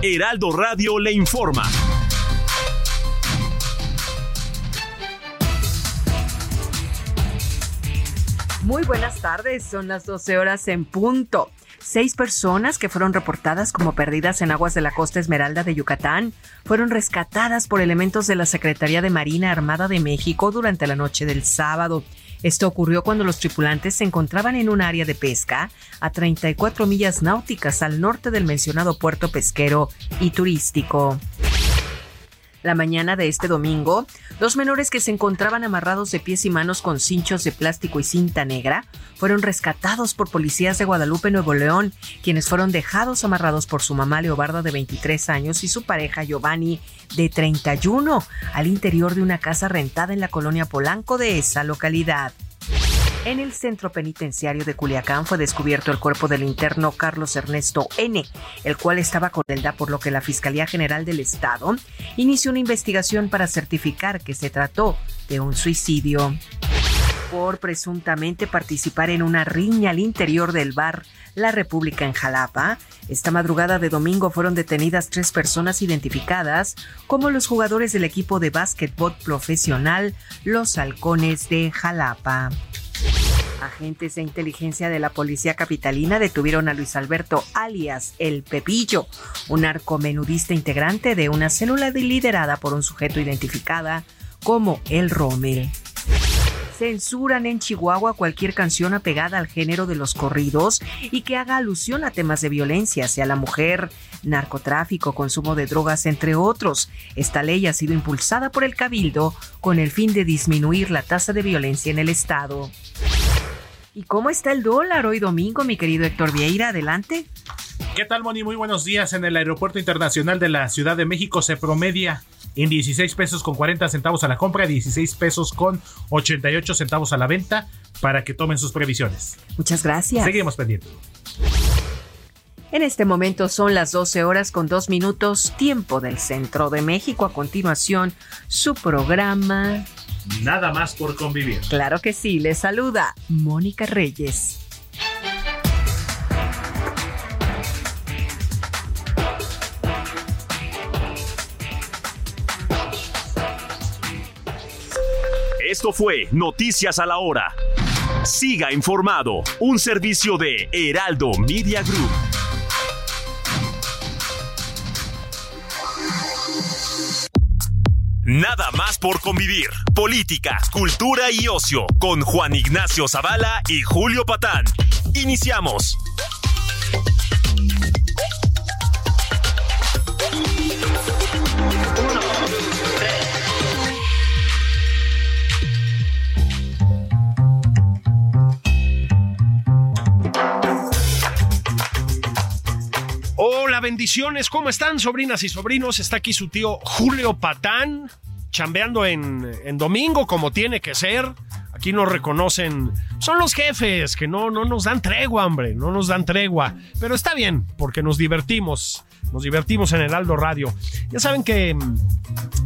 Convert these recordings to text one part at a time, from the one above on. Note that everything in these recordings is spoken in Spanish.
Heraldo Radio le informa. Muy buenas tardes, son las 12 horas en punto. Seis personas que fueron reportadas como perdidas en aguas de la costa Esmeralda de Yucatán fueron rescatadas por elementos de la Secretaría de Marina Armada de México durante la noche del sábado. Esto ocurrió cuando los tripulantes se encontraban en un área de pesca a 34 millas náuticas al norte del mencionado puerto pesquero y turístico. La mañana de este domingo, dos menores que se encontraban amarrados de pies y manos con cinchos de plástico y cinta negra fueron rescatados por policías de Guadalupe, Nuevo León, quienes fueron dejados amarrados por su mamá Leobarda de 23 años y su pareja Giovanni de 31 al interior de una casa rentada en la colonia Polanco de esa localidad. En el centro penitenciario de Culiacán fue descubierto el cuerpo del interno Carlos Ernesto N., el cual estaba con Elda, por lo que la Fiscalía General del Estado inició una investigación para certificar que se trató de un suicidio. Por presuntamente participar en una riña al interior del bar La República en Jalapa, esta madrugada de domingo fueron detenidas tres personas identificadas como los jugadores del equipo de básquetbol profesional Los Halcones de Jalapa. Agentes de inteligencia de la policía capitalina detuvieron a Luis Alberto alias El Pepillo, un narcomenudista integrante de una célula liderada por un sujeto identificada como El Rommel. Censuran en Chihuahua cualquier canción apegada al género de los corridos y que haga alusión a temas de violencia hacia la mujer, narcotráfico, consumo de drogas, entre otros. Esta ley ha sido impulsada por el Cabildo con el fin de disminuir la tasa de violencia en el Estado. ¿Y cómo está el dólar hoy domingo, mi querido Héctor Vieira? Adelante. ¿Qué tal, Moni? Muy buenos días. En el Aeropuerto Internacional de la Ciudad de México se promedia en 16 pesos con 40 centavos a la compra, 16 pesos con 88 centavos a la venta, para que tomen sus previsiones. Muchas gracias. Seguimos pendientes. En este momento son las 12 horas con 2 minutos, tiempo del centro de México. A continuación, su programa. Nada más por convivir. Claro que sí, le saluda Mónica Reyes. Esto fue Noticias a la Hora. Siga informado, un servicio de Heraldo Media Group. Nada más por convivir. Política, cultura y ocio con Juan Ignacio Zavala y Julio Patán. Iniciamos. ¿Cómo están, sobrinas y sobrinos? Está aquí su tío Julio Patán, chambeando en, en domingo como tiene que ser. Aquí nos reconocen. Son los jefes que no, no nos dan tregua, hombre. No nos dan tregua. Pero está bien, porque nos divertimos. Nos divertimos en el Aldo Radio. Ya saben que mm,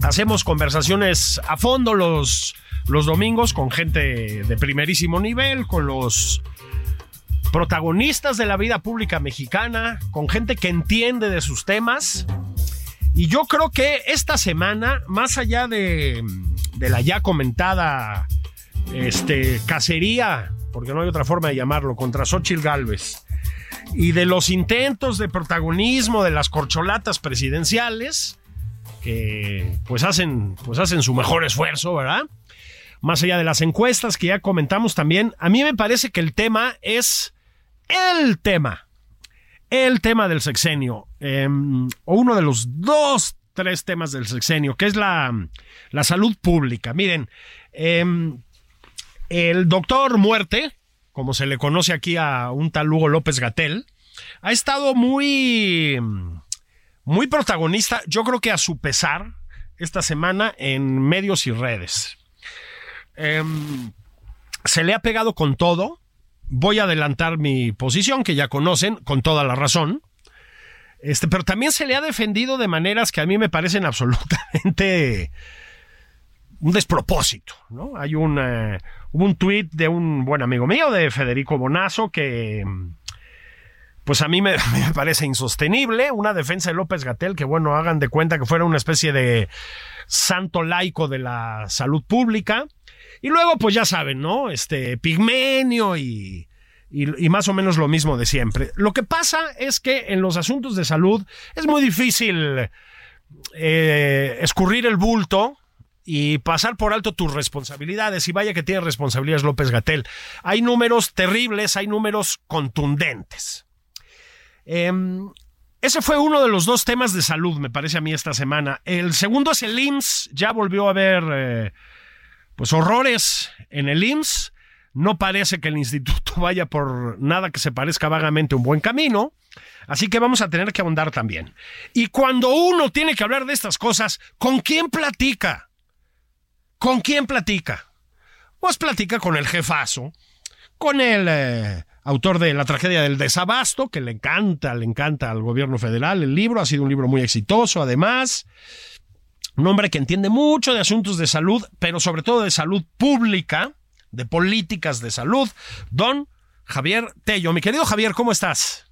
hacemos conversaciones a fondo los, los domingos con gente de primerísimo nivel, con los protagonistas de la vida pública mexicana, con gente que entiende de sus temas. Y yo creo que esta semana, más allá de, de la ya comentada este, cacería, porque no hay otra forma de llamarlo, contra Xochitl Galvez, y de los intentos de protagonismo de las corcholatas presidenciales, que pues hacen, pues hacen su mejor esfuerzo, ¿verdad? Más allá de las encuestas que ya comentamos también, a mí me parece que el tema es el tema, el tema del sexenio, eh, o uno de los dos, tres temas del sexenio, que es la, la salud pública. Miren, eh, El doctor Muerte, como se le conoce aquí a un tal Hugo López Gatel, ha estado muy, muy protagonista, yo creo que a su pesar, esta semana en medios y redes. Em, se le ha pegado con todo. Voy a adelantar mi posición, que ya conocen, con toda la razón. Este, pero también se le ha defendido de maneras que a mí me parecen absolutamente un despropósito, ¿no? Hay un, un tuit de un buen amigo mío, de Federico Bonazo, que pues a mí me, me, parece insostenible. Una defensa de López Gatel, que bueno, hagan de cuenta que fuera una especie de santo laico de la salud pública. Y luego, pues ya saben, ¿no? Este, Pigmenio y, y, más o menos lo mismo de siempre. Lo que pasa es que en los asuntos de salud es muy difícil eh, escurrir el bulto y pasar por alto tus responsabilidades. Y vaya que tiene responsabilidades López Gatel. Hay números terribles, hay números contundentes. Em, ese fue uno de los dos temas de salud, me parece a mí, esta semana. El segundo es el IMSS. Ya volvió a haber eh, pues horrores en el IMSS. No parece que el instituto vaya por nada que se parezca vagamente un buen camino. Así que vamos a tener que ahondar también. Y cuando uno tiene que hablar de estas cosas, ¿con quién platica? ¿Con quién platica? Pues platica con el jefazo, con el eh, autor de La tragedia del desabasto, que le encanta, le encanta al gobierno federal. El libro ha sido un libro muy exitoso, además. Un hombre que entiende mucho de asuntos de salud, pero sobre todo de salud pública, de políticas de salud, don Javier Tello. Mi querido Javier, ¿cómo estás?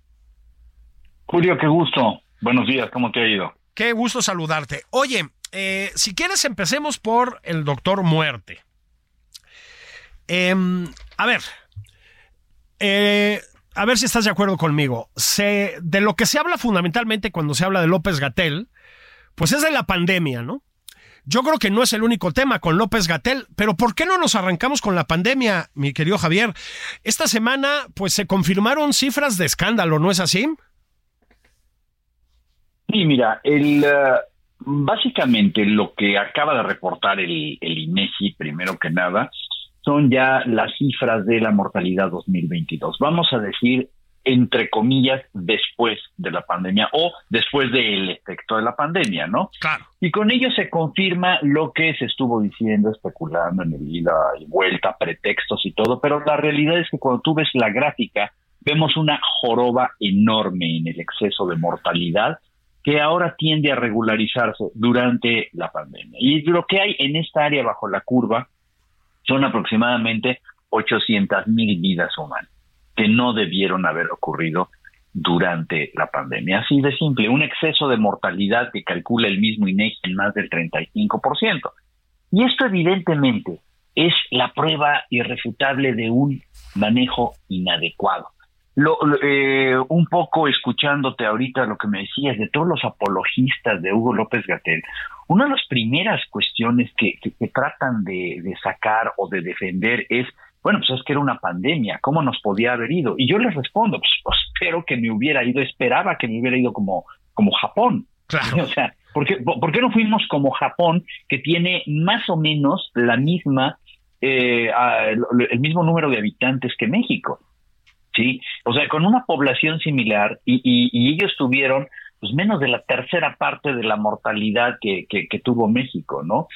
Julio, qué gusto. Buenos días, ¿cómo te ha ido? Qué gusto saludarte. Oye, eh, si quieres empecemos por el doctor Muerte. Em, a ver, eh, a ver si estás de acuerdo conmigo. Se, de lo que se habla fundamentalmente cuando se habla de López Gatel, pues es de la pandemia, ¿no? Yo creo que no es el único tema con López Gatel, pero ¿por qué no nos arrancamos con la pandemia, mi querido Javier? Esta semana, pues se confirmaron cifras de escándalo, ¿no es así? Sí, mira, el, uh, básicamente lo que acaba de reportar el, el primero que nada, son ya las cifras de la mortalidad 2022. Vamos a decir entre comillas, después de la pandemia o después del efecto de la pandemia, ¿no? Claro. Y con ello se confirma lo que se estuvo diciendo, especulando en el ida y vuelta, pretextos y todo, pero la realidad es que cuando tú ves la gráfica, vemos una joroba enorme en el exceso de mortalidad que ahora tiende a regularizarse durante la pandemia. Y lo que hay en esta área bajo la curva son aproximadamente 800 mil vidas humanas que no debieron haber ocurrido durante la pandemia. Así de simple, un exceso de mortalidad que calcula el mismo INEGI en más del 35%. Y esto evidentemente es la prueba irrefutable de un manejo inadecuado. Lo, eh, un poco escuchándote ahorita lo que me decías de todos los apologistas de Hugo López Gatel, una de las primeras cuestiones que, que, tratan de, de, sacar o de defender es bueno, pues es que era una pandemia, ¿cómo nos podía haber ido? Y yo les respondo, pues, pues, espero que me hubiera ido, esperaba que me hubiera ido como, como Japón. Claro. O sea, ¿por qué, ¿por qué no fuimos como Japón, que tiene más o menos la misma, eh, el mismo número de habitantes que México? Sí, o sea, con una población similar y, y, y ellos tuvieron pues menos de la tercera parte de la mortalidad que, que, que tuvo México, ¿no?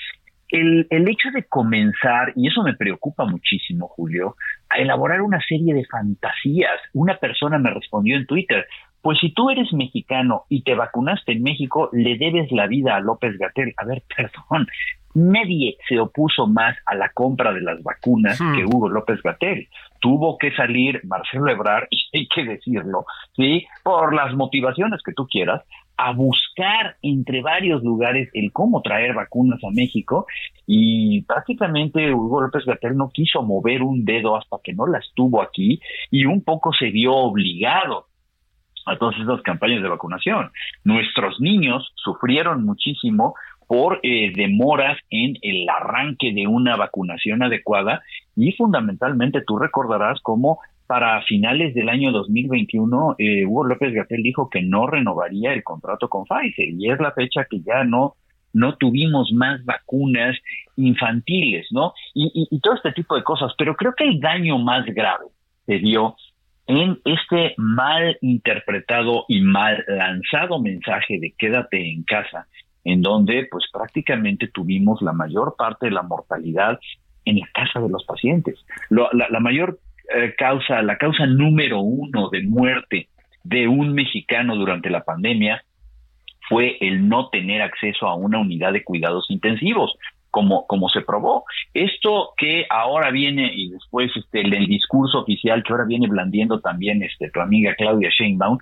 El, el hecho de comenzar, y eso me preocupa muchísimo, Julio, a elaborar una serie de fantasías. Una persona me respondió en Twitter, pues si tú eres mexicano y te vacunaste en México, le debes la vida a López Gatel. A ver, perdón, nadie se opuso más a la compra de las vacunas que Hugo López Gatel. Tuvo que salir Marcelo Ebrard, y hay que decirlo, ¿sí? Por las motivaciones que tú quieras, a buscar entre varios lugares el cómo traer vacunas a México y prácticamente Hugo López Gatel no quiso mover un dedo hasta que no las tuvo aquí y un poco se vio obligado a todas esas campañas de vacunación. Nuestros niños sufrieron muchísimo por eh, demoras en el arranque de una vacunación adecuada y fundamentalmente tú recordarás cómo para finales del año 2021 eh, Hugo López Gatel dijo que no renovaría el contrato con Pfizer y es la fecha que ya no no tuvimos más vacunas infantiles, ¿no? Y, todo este tipo de cosas. Pero creo que el daño más grave se dio en este mal interpretado y mal lanzado mensaje de quédate en casa, en donde pues prácticamente tuvimos la mayor parte de la mortalidad en la casa de los pacientes. la, mayor eh, causa, la causa número uno de muerte de un mexicano durante la pandemia fue el no tener acceso a una unidad de cuidados intensivos como, como se probó. Esto que ahora viene y después este, el, discurso oficial que ahora viene blandiendo también este, tu amiga Claudia Sheinbaum,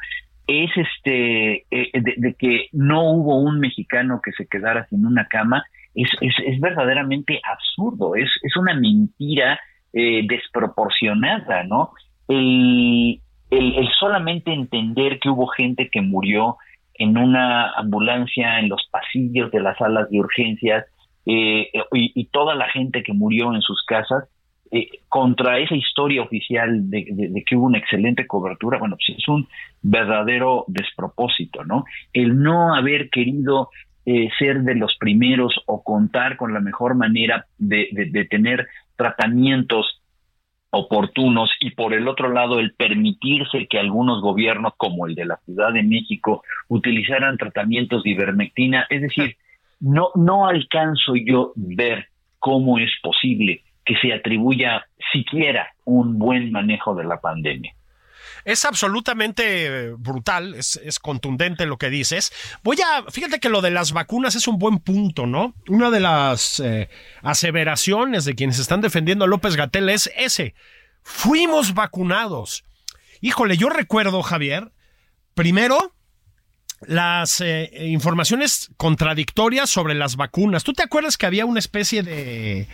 es este eh, de, que no hubo un mexicano que se quedara sin una cama, es, es, es verdaderamente absurdo, es, es una mentira eh, desproporcionada, ¿no? El, el, solamente entender que hubo gente que murió en una ambulancia, en los pasillos de las salas de urgencias, eh, y, toda la gente que murió en sus casas, eh, contra esa historia oficial de, que hubo una excelente cobertura, bueno, pues es un verdadero despropósito, ¿no? El no haber querido ser de los primeros o contar con la mejor manera de, de tener tratamientos oportunos y por el otro lado el permitirse que algunos gobiernos como el de la Ciudad de México utilizaran tratamientos de ivermectina, es decir, no, no alcanzo yo ver cómo es posible que se atribuya siquiera un buen manejo de la pandemia. Es absolutamente brutal, es, contundente lo que dices. Voy a, fíjate que lo de las vacunas es un buen punto, ¿no? Una de las eh, aseveraciones de quienes están defendiendo a López Gatel es ese. Fuimos vacunados. Híjole, yo recuerdo, Javier, primero las eh, informaciones contradictorias sobre las vacunas. ¿Tú te acuerdas que había una especie de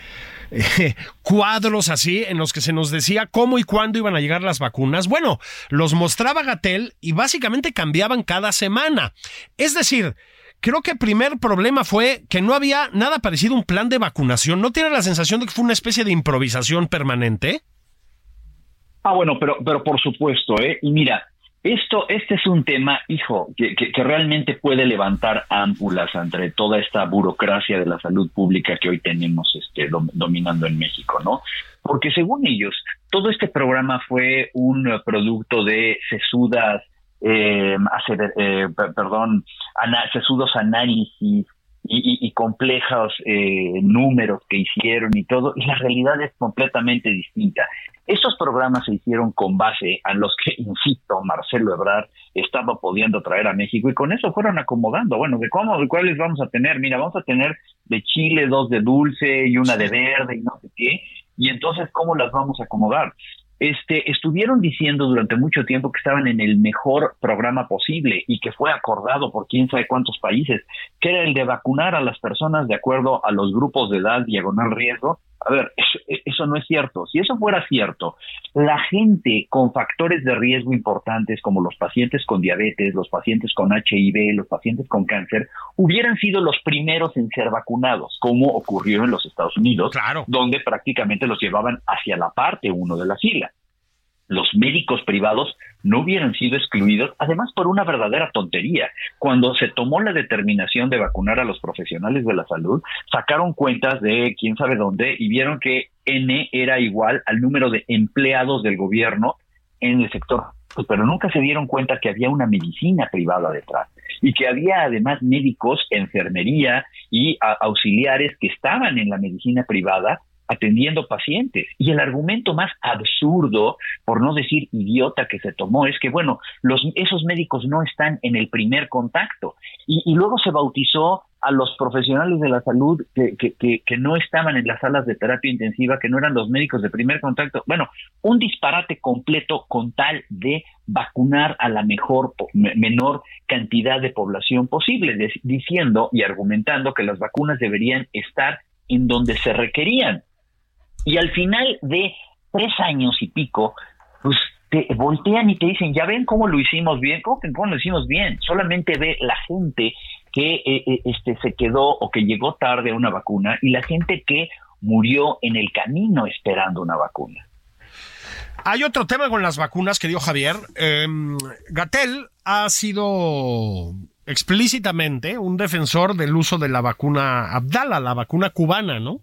cuadros así en los que se nos decía cómo y cuándo iban a llegar las vacunas? Bueno, los mostraba Gatel y básicamente cambiaban cada semana. Es decir, creo que el primer problema fue que no había nada parecido a un plan de vacunación. ¿No tiene la sensación de que fue una especie de improvisación permanente? Ah, bueno, pero, pero por supuesto, ¿eh? Y mira, esto, este es un tema, hijo, que, que, realmente puede levantar ámpulas entre toda esta burocracia de la salud pública que hoy tenemos este, dominando en México, ¿no? Porque según ellos, todo este programa fue un producto de sesudas, eh, eh perdón, sesudos análisis y, y, complejos eh, números que hicieron y todo, y la realidad es completamente distinta. Estos programas se hicieron con base a los que, insisto, Marcelo Ebrard estaba pudiendo traer a México y con eso fueron acomodando. Bueno, ¿de cómo, de cuáles vamos a tener? Mira, vamos a tener de chile, dos de dulce y una de verde y no sé qué. Y entonces, ¿cómo las vamos a acomodar? Este, estuvieron diciendo durante mucho tiempo que estaban en el mejor programa posible y que fue acordado por quién sabe cuántos países, que era el de vacunar a las personas de acuerdo a los grupos de edad diagonal riesgo. A ver, eso, no es cierto. Si eso fuera cierto, la gente con factores de riesgo importantes como los pacientes con diabetes, los pacientes con HIV, los pacientes con cáncer, hubieran sido los primeros en ser vacunados, como ocurrió en los Estados Unidos, donde prácticamente los llevaban hacia la parte uno de la fila los médicos privados no hubieran sido excluidos, además por una verdadera tontería. Cuando se tomó la determinación de vacunar a los profesionales de la salud, sacaron cuentas de quién sabe dónde y vieron que N era igual al número de empleados del gobierno en el sector, pero nunca se dieron cuenta que había una medicina privada detrás y que había además médicos, enfermería y auxiliares que estaban en la medicina privada atendiendo pacientes. Y el argumento más absurdo, por no decir idiota que se tomó, es que, bueno, los, esos médicos no están en el primer contacto. Y, luego se bautizó a los profesionales de la salud que, que, que, no estaban en las salas de terapia intensiva, que no eran los médicos de primer contacto. Bueno, un disparate completo con tal de vacunar a la mejor, menor cantidad de población posible, diciendo y argumentando que las vacunas deberían estar en donde se requerían. Y al final de tres años y pico, pues te voltean y te dicen, ya ven cómo lo hicimos bien, cómo, cómo lo hicimos bien, solamente ve la gente que eh, eh, este, se quedó o que llegó tarde a una vacuna y la gente que murió en el camino esperando una vacuna. Hay otro tema con las vacunas que dio Javier. Eh, Gatel ha sido explícitamente un defensor del uso de la vacuna Abdala, la vacuna cubana, ¿no?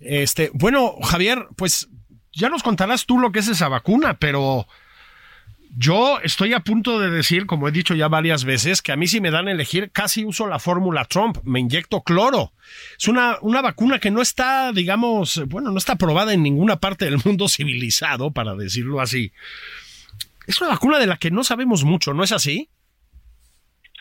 Este, bueno, Javier, pues ya nos contarás tú lo que es esa vacuna, pero yo estoy a punto de decir, como he dicho ya varias veces, que a mí si me dan a elegir, casi uso la fórmula Trump, me inyecto cloro. Es una, una vacuna que no está, digamos, bueno, no está aprobada en ninguna parte del mundo civilizado, para decirlo así. Es una vacuna de la que no sabemos mucho, ¿no es así?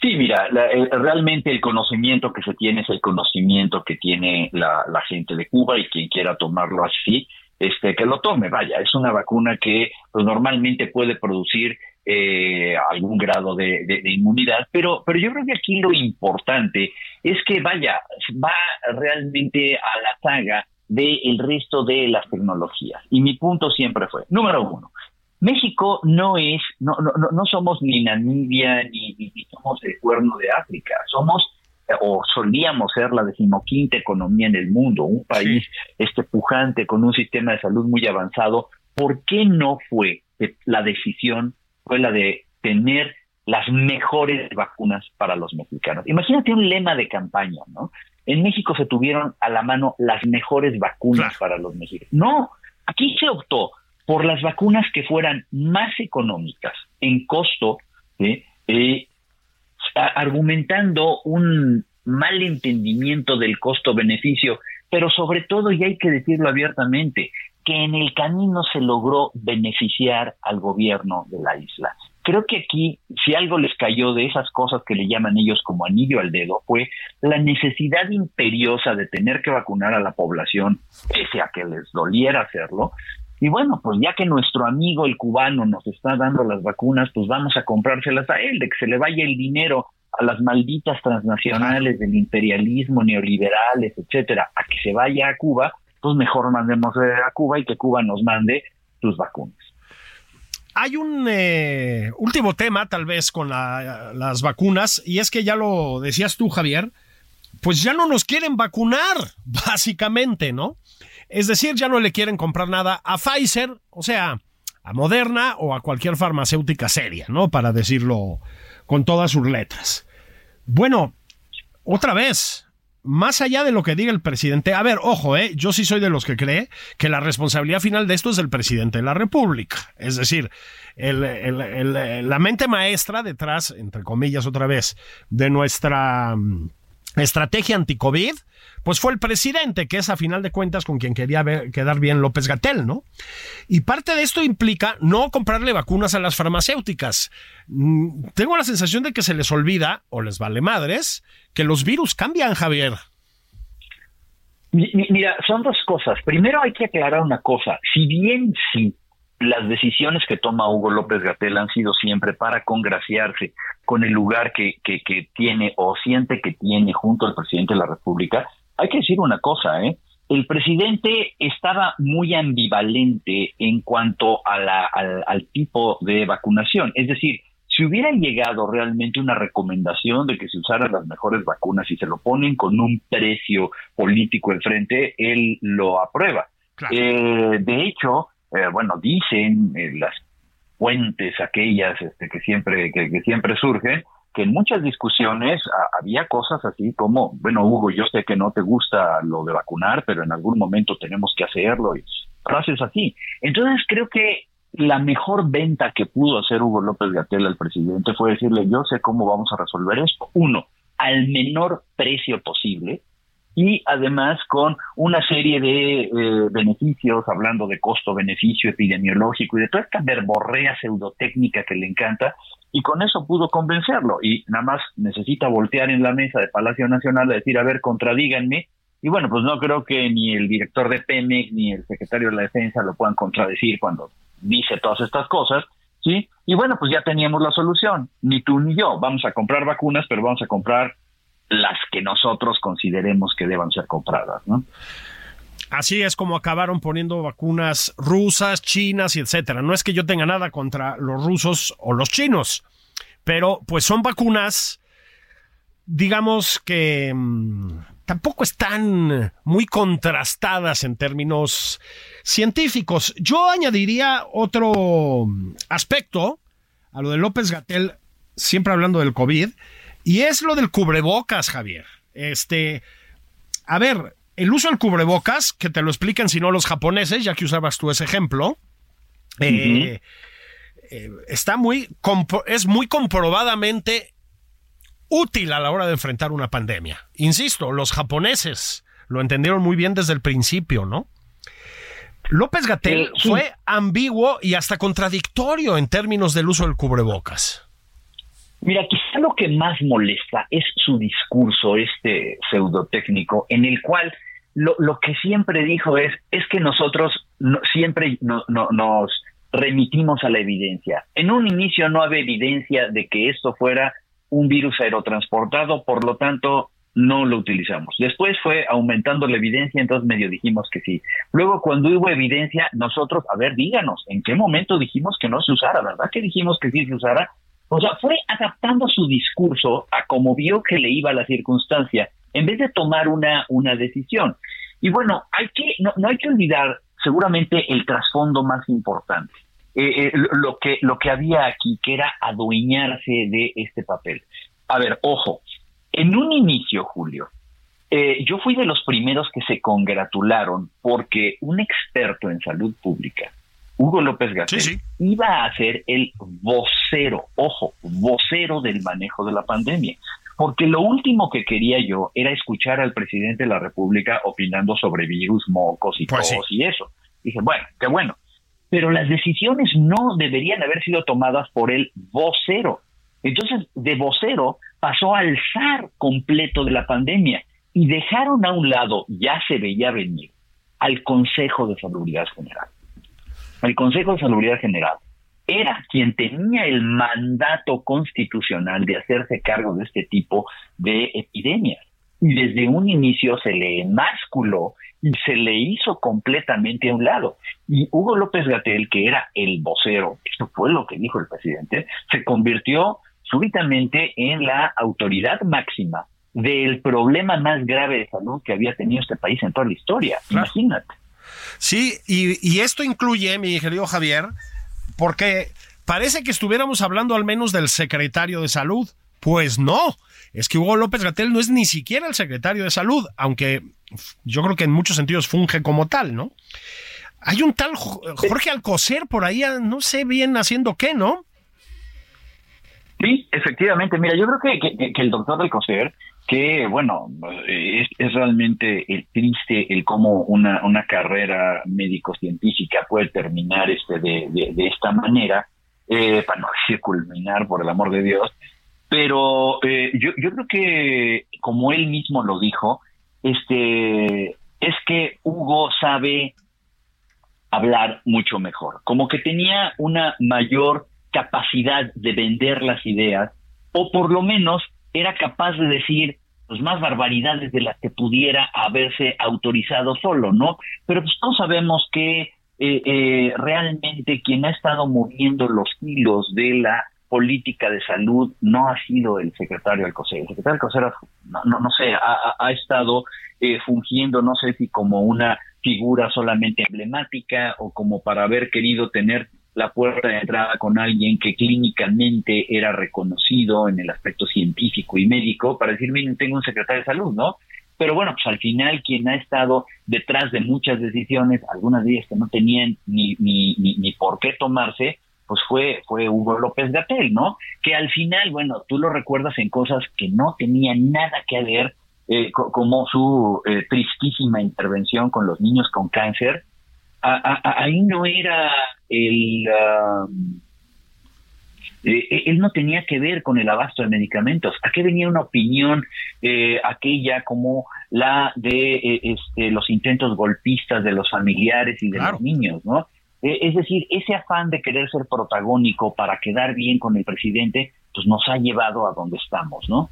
Sí, mira, eh, realmente el conocimiento que se tiene es el conocimiento que tiene la, la gente de Cuba y quien quiera tomarlo así este, que lo tome. Vaya, es una vacuna que pues, normalmente puede producir eh, algún grado de, inmunidad, pero, pero yo creo que aquí lo importante es que vaya, va realmente a la saga del resto de las tecnologías. Y mi punto siempre fue, número uno, México no es, no, no, no somos ni Namibia ni, ni, ni somos el cuerno de África, somos o solíamos ser la decimoquinta economía en el mundo, un país este pujante con un sistema de salud muy avanzado, ¿por qué no fue la decisión fue la de tener las mejores vacunas para los mexicanos? Imagínate un lema de campaña, ¿no? En México se tuvieron a la mano las mejores vacunas para los mexicanos. No, aquí se optó por las vacunas que fueran más económicas en costo, eh, argumentando un mal entendimiento del costo-beneficio, pero sobre todo, y hay que decirlo abiertamente, que en el camino se logró beneficiar al gobierno de la isla. Creo que aquí, si algo les cayó de esas cosas que le llaman ellos como anillo al dedo, fue la necesidad imperiosa de tener que vacunar a la población, pese a que les doliera hacerlo, y bueno, pues ya que nuestro amigo el cubano nos está dando las vacunas, pues vamos a comprárselas a él, de que se le vaya el dinero a las malditas transnacionales del imperialismo, neoliberales, etcétera, a que se vaya a Cuba, pues mejor mandemos a Cuba y que Cuba nos mande sus vacunas. Hay un eh, último tema, tal vez, con las vacunas, y es que ya lo decías tú, Javier, pues ya no nos quieren vacunar, básicamente, ¿no? Es decir, ya no le quieren comprar nada a Pfizer, o sea, a Moderna o a cualquier farmacéutica seria, ¿no? Para decirlo con todas sus letras. Bueno, otra vez, más allá de lo que diga el presidente, a ver, ojo, eh, yo sí soy de los que cree que la responsabilidad final de esto es del presidente de la República. Es decir, la mente maestra detrás, entre comillas otra vez, de nuestra estrategia anti-COVID pues fue el presidente, que es a final de cuentas con quien quería quedar bien López Gatel, ¿no? Y parte de esto implica no comprarle vacunas a las farmacéuticas. Mm, tengo la sensación de que se les olvida, o les vale madres, que los virus cambian, Javier. Mira, son dos cosas. Primero hay que aclarar una cosa. Si bien sí, las decisiones que toma Hugo López Gatel han sido siempre para congraciarse con el lugar que, que, que tiene o siente que tiene junto al presidente de la República, hay que decir una cosa, ¿eh? El presidente estaba muy ambivalente en cuanto a la, al, tipo de vacunación. Es decir, si hubiera llegado realmente una recomendación de que se usaran las mejores vacunas y se lo ponen con un precio político enfrente, él lo aprueba. Eh, de hecho, eh, bueno, dicen eh, las fuentes aquellas este, que siempre que siempre surgen que en muchas discusiones había cosas así como, bueno, Hugo, yo sé que no te gusta lo de vacunar, pero en algún momento tenemos que hacerlo y frases así. Entonces creo que la mejor venta que pudo hacer Hugo López Gatel al presidente fue decirle, yo sé cómo vamos a resolver esto. Uno, al menor precio posible, y además con una serie de eh, beneficios, hablando de costo-beneficio epidemiológico y de toda esta verborrea pseudotécnica que le encanta, y con eso pudo convencerlo. Y nada más necesita voltear en la mesa de Palacio Nacional a decir, a ver, contradíganme. Y bueno, pues no creo que ni el director de Pemex ni el secretario de la Defensa lo puedan contradecir cuando dice todas estas cosas. ¿Sí? Y bueno, pues ya teníamos la solución. Ni tú ni yo. Vamos a comprar vacunas, pero vamos a comprar las que nosotros consideremos que deban ser compradas, ¿no? Así es como acabaron poniendo vacunas rusas, chinas y etcétera. No es que yo tenga nada contra los rusos o los chinos, pero pues son vacunas, digamos que mm, tampoco están muy contrastadas en términos científicos. Yo añadiría otro aspecto a lo de López Gatel, siempre hablando del COVID, Y es lo del cubrebocas, Javier. Este, a ver, el uso del cubrebocas, que te lo explican si no los japoneses, ya que usabas tú ese ejemplo, eh, eh, está muy, es muy comprobadamente útil a la hora de enfrentar una pandemia. Insisto, los japoneses lo entendieron muy bien desde el principio, ¿no? López Gatel Eh, fue ambiguo y hasta contradictorio en términos del uso del cubrebocas. Mira, quizá lo que más molesta es su discurso, este pseudotécnico, en el cual lo, lo que siempre dijo es, es que nosotros no- siempre no- no- nos remitimos a la evidencia. En un inicio no había evidencia de que esto fuera un virus aerotransportado, por lo tanto no lo utilizamos. Después fue aumentando la evidencia, entonces medio dijimos que sí. Luego cuando hubo evidencia, nosotros, a ver, díganos, ¿en qué momento dijimos que no se usara? ¿Verdad que dijimos que sí se usara? O sea, fue adaptando su discurso a como vio que le iba la circunstancia, en vez de tomar una, una decisión. Y bueno, hay que, no, hay que olvidar seguramente el trasfondo más importante. Eh, eh, lo, lo que, lo que había aquí, que era adueñarse de este papel. A ver, ojo, en un inicio, Julio, eh, yo fui de los primeros que se congratularon porque un experto en salud pública, Hugo López Gatel, Sí, sí. iba a ser el vocero, ojo, vocero del manejo de la pandemia. Porque lo último que quería yo era escuchar al presidente de la República opinando sobre virus, mocos y Pues y eso. Dije, bueno, qué bueno. Pero las decisiones no deberían haber sido tomadas por el vocero. Entonces, de vocero pasó al zar completo de la pandemia y dejaron a un lado, ya se veía venir, al Consejo de Salubridad General. El Consejo de Salubridad General era quien tenía el mandato constitucional de hacerse cargo de este tipo de epidemias. Y desde un inicio se le emasculó y se le hizo completamente a un lado. Y Hugo López Gatel, que era el vocero, esto fue lo que dijo el presidente, se convirtió súbitamente en la autoridad máxima del problema más grave de salud que había tenido este país en toda la historia. Imagínate. Sí, y, y esto incluye, mi querido Javier, porque parece que estuviéramos hablando al menos del secretario de salud. Pues no, es que Hugo López Gatel no es ni siquiera el secretario de salud, aunque yo creo que en muchos sentidos funge como tal, ¿no? Hay un tal Jo- Jorge Alcocer por ahí, ah, no sé bien haciendo qué, ¿no? Sí, efectivamente. Mira, yo creo que, que, que el doctor del COSER, que bueno, es, realmente triste el cómo una, una carrera médico-científica puede terminar este de, de, de esta manera, eh, para no decir culminar, por el amor de Dios. Pero eh, yo, yo creo que, como él mismo lo dijo, este es que Hugo sabe hablar mucho mejor, como que tenía una mayor capacidad de vender las ideas, o por lo menos era capaz de decir pues más barbaridades de las que pudiera haberse autorizado solo, ¿no? Pero pues todos sabemos que eh, eh, realmente quien ha estado moviendo los hilos de la política de salud no ha sido el secretario del COSER. El secretario del COSER, no, no, no sé, ha- ha estado eh, fungiendo, no sé si como una figura solamente emblemática o como para haber querido tener la puerta de entrada con alguien que clínicamente era reconocido en el aspecto científico y médico para decir, miren, tengo un secretario de salud, ¿no? Pero bueno, pues al final quien ha estado detrás de muchas decisiones, algunas de ellas que no tenían ni, ni, ni, ni por qué tomarse, pues fue, fue Hugo López Gatel, ¿no? Que al final, bueno, tú lo recuerdas en cosas que no tenían nada que ver, eh, co- como su eh, tristísima intervención con los niños con cáncer. A- a- a- ahí no era el... um, eh, eh, él no tenía que ver con el abasto de medicamentos. ¿A qué venía una opinión eh, aquella como la de eh, este, los intentos golpistas de los familiares y de Claro. los niños, ¿no? Es decir, ese afán de querer ser protagónico para quedar bien con el presidente, pues nos ha llevado a donde estamos, ¿no?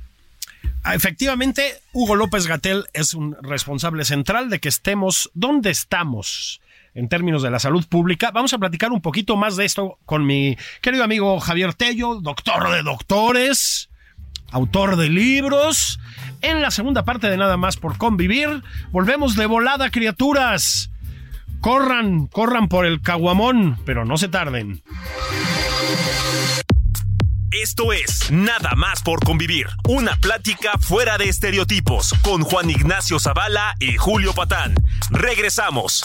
Ah, Efectivamente, Hugo López Gatel es un responsable central de que estemos donde estamos en términos de la salud pública. Vamos a platicar un poquito más de esto con mi querido amigo Javier Tello, doctor de doctores, autor de libros. En la segunda parte de Nada más por convivir, volvemos de volada, criaturas. Corran, corran por el caguamón, pero no se tarden. Esto es Nada más por convivir, una plática fuera de estereotipos con Juan Ignacio Zavala y Julio Patán. Regresamos.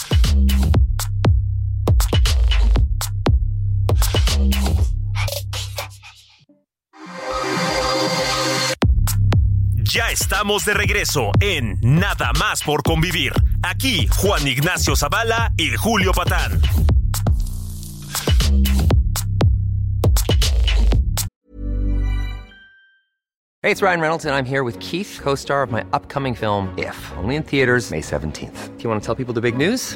Ya estamos de regreso en Nada más por convivir. Aquí Juan Ignacio Zavala y Julio Patán. Hey, it's Ryan Reynolds, and I'm here with Keith, co star of my upcoming film, If, only in theaters, May 17th. Do you want to tell people the big news?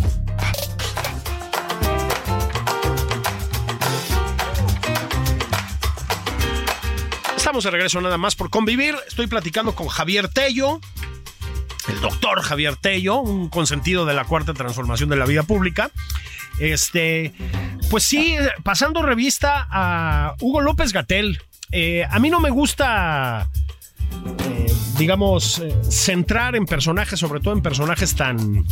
Estamos de regreso nada más por convivir. Estoy platicando con Javier Tello, el doctor Javier Tello, un consentido de la cuarta transformación de la vida pública. Este, pues sí, pasando revista a Hugo López Gatel. Eh, a mí no me gusta, eh, digamos, eh, centrar en personajes, sobre todo en personajes tan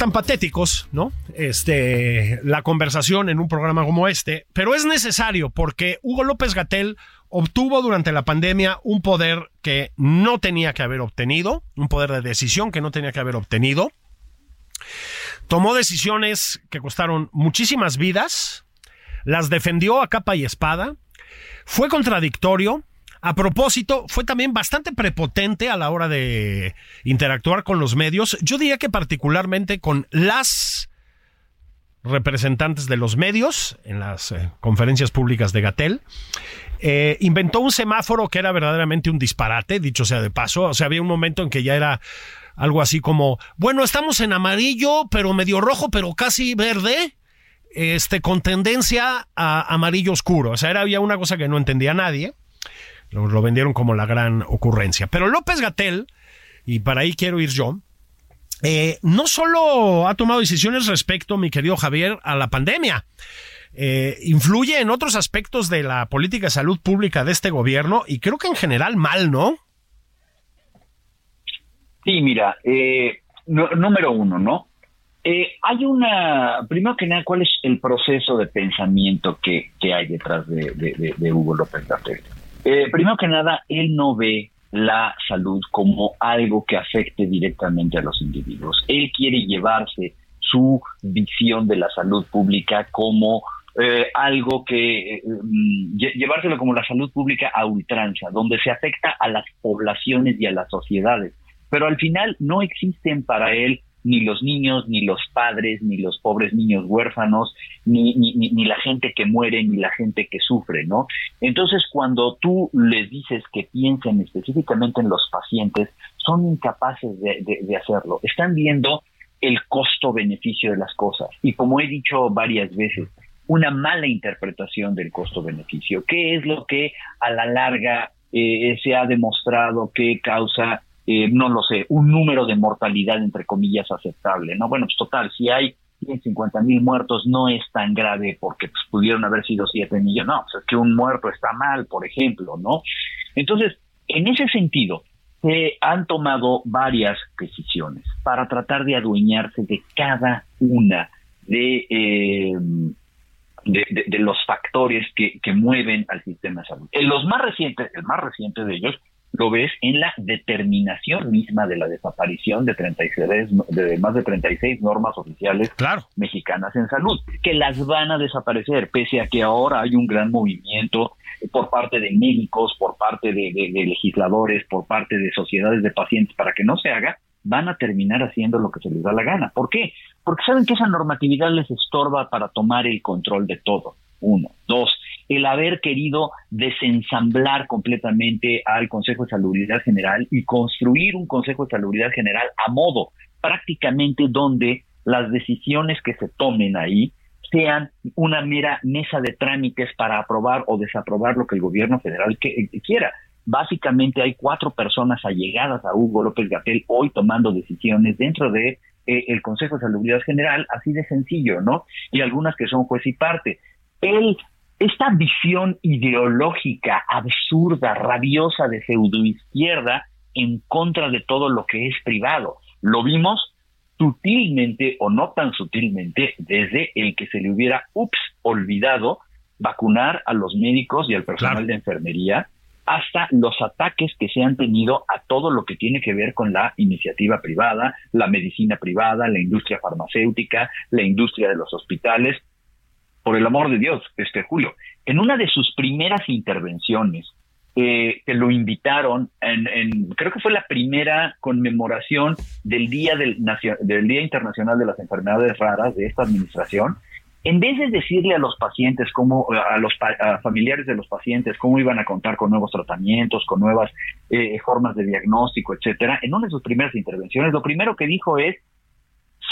tan patéticos, ¿no? Este, la conversación en un programa como este, pero es necesario porque Hugo López Gatel obtuvo durante la pandemia un poder que no tenía que haber obtenido, un poder de decisión que no tenía que haber obtenido. Tomó decisiones que costaron muchísimas vidas, las defendió a capa y espada, fue contradictorio, a propósito, fue también bastante prepotente a la hora de interactuar con los medios. Yo diría que particularmente con las representantes de los medios en las eh, conferencias públicas de Gatel. Eh, inventó un semáforo que era verdaderamente un disparate, dicho sea de paso. O sea, había un momento en que ya era algo así como, bueno, estamos en amarillo, pero medio rojo, pero casi verde. Este, con tendencia a amarillo oscuro. O sea, era, había una cosa que no entendía nadie. Lo, vendieron como la gran ocurrencia. Pero López Gatel, y para ahí quiero ir yo, eh, no solo ha tomado decisiones respecto, mi querido Javier, a la pandemia, eh, influye en otros aspectos de la política de salud pública de este gobierno y creo que en general mal, ¿no? Sí, mira, eh, número uno, ¿no? Eh, hay una, primero que nada, ¿cuál es el proceso de pensamiento que, que hay detrás de, de- Hugo López Gatell? Eh, primero que nada, él no ve la salud como algo que afecte directamente a los individuos. Él quiere llevarse su visión de la salud pública como eh, algo que eh, mm, lle- llevárselo como la salud pública a ultranza, donde se afecta a las poblaciones y a las sociedades. Pero al final no existen para él ni los niños, ni los padres, ni los pobres niños huérfanos, ni, ni, ni, ni la gente que muere, ni la gente que sufre, ¿no? Entonces, cuando tú les dices que piensen específicamente en los pacientes, son incapaces de, de- de hacerlo. Están viendo el costo-beneficio de las cosas. Y como he dicho varias veces, una mala interpretación del costo-beneficio. ¿Qué es lo que a la larga eh, se ha demostrado que causa, eh, no lo sé, un número de mortalidad, entre comillas, aceptable? No, bueno, pues total, si hay 150 mil muertos no es tan grave porque pues, pudieron haber sido 7 millones. No, pues es que un muerto está mal, por ejemplo, ¿no? Entonces, en ese sentido, se han tomado varias decisiones para tratar de adueñarse de cada una de, eh, de, los factores que, que mueven al sistema de salud. En los más recientes, el más reciente de ellos, lo ves en la determinación misma de la desaparición de 36, de más de 36 normas oficiales Claro. mexicanas en salud, que las van a desaparecer, pese a que ahora hay un gran movimiento por parte de médicos, por parte de, de- de legisladores, por parte de sociedades de pacientes para que no se haga, van a terminar haciendo lo que se les da la gana. ¿Por qué? Porque saben que esa normatividad les estorba para tomar el control de todo. Uno. Dos, el haber querido desensamblar completamente al Consejo de Salubridad General y construir un Consejo de Salubridad General a modo prácticamente donde las decisiones que se tomen ahí sean una mera mesa de trámites para aprobar o desaprobar lo que el gobierno federal quiera. Básicamente hay cuatro personas allegadas a Hugo López Gatel hoy tomando decisiones dentro de eh, el Consejo de Salubridad General, así de sencillo, ¿no? Y algunas que son juez y parte. El, esta visión ideológica absurda, rabiosa de pseudoizquierda en contra de todo lo que es privado. Lo vimos sutilmente o no tan sutilmente desde el que se le hubiera, ups, olvidado vacunar a los médicos y al personal de enfermería hasta los ataques que se han tenido a todo lo que tiene que ver con la iniciativa privada, la medicina privada, la industria farmacéutica, la industria de los hospitales. Por el amor de Dios, este Julio, en una de sus primeras intervenciones, eh, que lo invitaron en, creo que fue la primera conmemoración del día del, día internacional de las enfermedades raras de esta administración en vez de decirle a los pacientes cómo, a los familiares de los pacientes cómo iban a contar con nuevos tratamientos, con nuevas eh, formas de diagnóstico, etcétera, en una de sus primeras intervenciones, lo primero que dijo es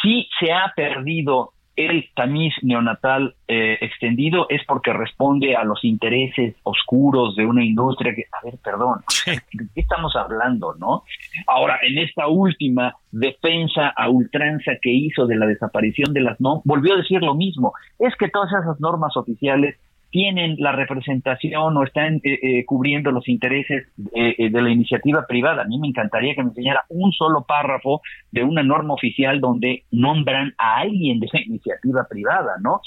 si se ha perdido el tamiz neonatal eh, extendido es porque responde a los intereses oscuros de una industria que, a ver, perdón, ¿de qué estamos hablando, no? Ahora, en esta última defensa a ultranza que hizo de la desaparición de las no, volvió a decir lo mismo, es que todas esas normas oficiales tienen la representación o están eh, eh, cubriendo los intereses de la iniciativa privada. A mí me encantaría que me enseñara un solo párrafo de una norma oficial donde nombran a alguien de la iniciativa privada, ¿no?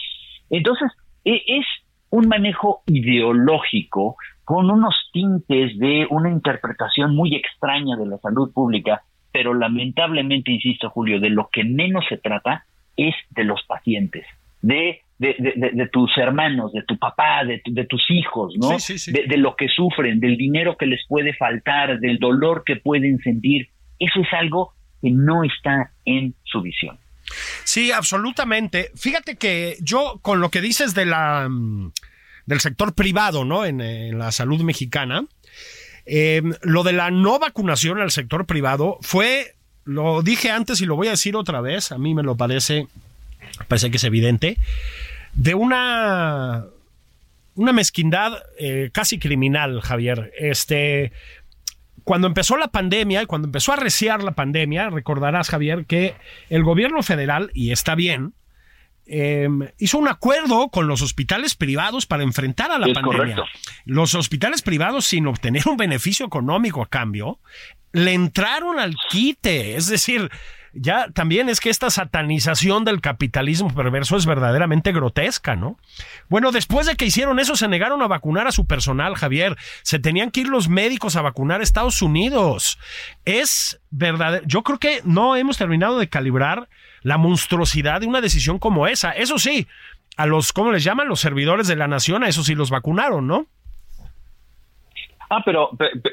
Entonces, e, es un manejo ideológico con unos tintes de una interpretación muy extraña de la salud pública, pero lamentablemente, insisto, Julio, de lo que menos se trata es de los pacientes, de de, tus hermanos, de tu papá, de, tus hijos, ¿no? De, lo que sufren, del dinero que les puede faltar, del dolor que pueden sentir. Eso es algo que no está en su visión. Sí, absolutamente. Fíjate que yo, con lo que dices de la, mm, del sector privado, ¿no? En, la salud mexicana, em, lo de la no vacunación al sector privado fue, lo dije antes y lo voy a decir otra vez, a mí me lo parece, parece que es evidente, de una, una mezquindad eh, casi criminal, Javier. Este, cuando empezó la pandemia y cuando empezó a reciar la pandemia, recordarás, Javier, que el gobierno federal, y está bien, em, hizo un acuerdo con los hospitales privados para enfrentar a la pandemia. Los hospitales privados, sin obtener un beneficio económico a cambio, le entraron al quite. Es decir, ya también es que esta satanización del capitalismo perverso es verdaderamente grotesca, ¿no? Bueno, después de que hicieron eso, se negaron a vacunar a su personal, Javier. Se tenían que ir los médicos a vacunar a Estados Unidos. Es verdad. Yo creo que no hemos terminado de calibrar la monstruosidad de una decisión como esa. Eso sí, a los, ¿cómo les llaman? Los servidores de la nación, a eso sí los vacunaron, ¿no? Ah, pero,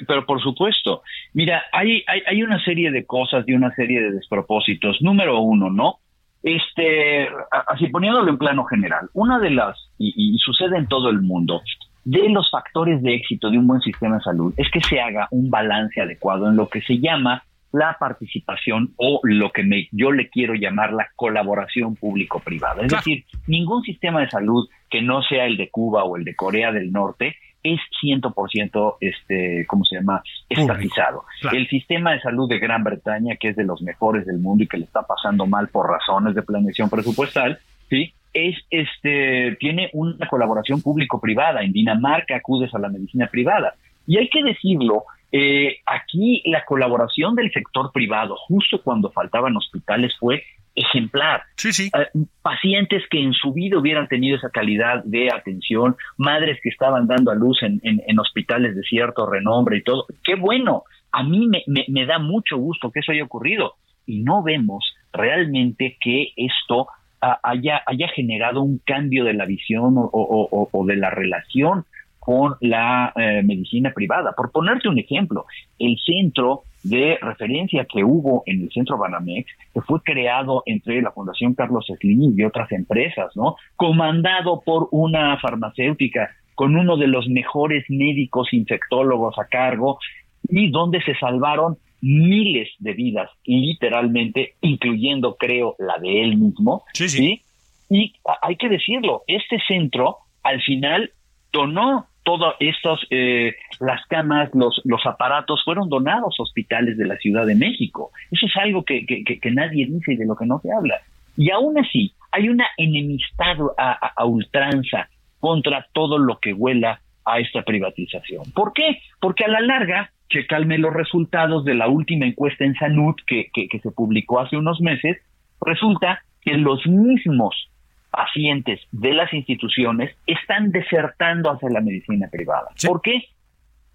pero, por supuesto. Mira, hay, hay, hay una serie de cosas y una serie de despropósitos. Número uno, ¿no? Este, así poniéndolo en plano general, una de las, y, sucede en todo el mundo, de los factores de éxito de un buen sistema de salud es que se haga un balance adecuado en lo que se llama la participación o lo que me, yo le quiero llamar la colaboración público-privada. Es decir, ningún sistema de salud que no sea el de Cuba o el de Corea del Norte es 100% este, ¿cómo se llama? estatizado. El sistema de salud de Gran Bretaña, que es de los mejores del mundo y que le está pasando mal por razones de planeación presupuestal, ¿sí? Es, este, tiene una colaboración público-privada. En Dinamarca acudes a la medicina privada. Y hay que decirlo, eh, aquí la colaboración del sector privado, justo cuando faltaban hospitales, fue ejemplar. Sí, sí. Eh, pacientes que en su vida hubieran tenido esa calidad de atención, madres que estaban dando a luz en, en, hospitales de cierto renombre y todo. Qué bueno. A mí me, me, da mucho gusto que eso haya ocurrido. Y no vemos realmente que esto haya, haya generado un cambio de la visión o, o, o de la relación con la eh, medicina privada. Por ponerte un ejemplo, el centro de referencia que hubo en el centro Banamex, que fue creado entre la Fundación Carlos Slim y otras empresas, ¿no? Comandado por una farmacéutica con uno de los mejores médicos infectólogos a cargo y donde se salvaron miles de vidas, literalmente, incluyendo, creo, la de él mismo, sí, sí. Y hay que decirlo, este centro al final donó todas estas, eh, las camas, los, los aparatos fueron donados a hospitales de la Ciudad de México. Eso es algo que, que, nadie dice y de lo que no se habla. Y aún así, hay una enemistad a, ultranza contra todo lo que huela a esta privatización. ¿Por qué? Porque a la larga, calme los resultados de la última encuesta en salud que, que se publicó hace unos meses, resulta que los mismos pacientes de las instituciones están desertando hacia la medicina privada. ¿Por qué?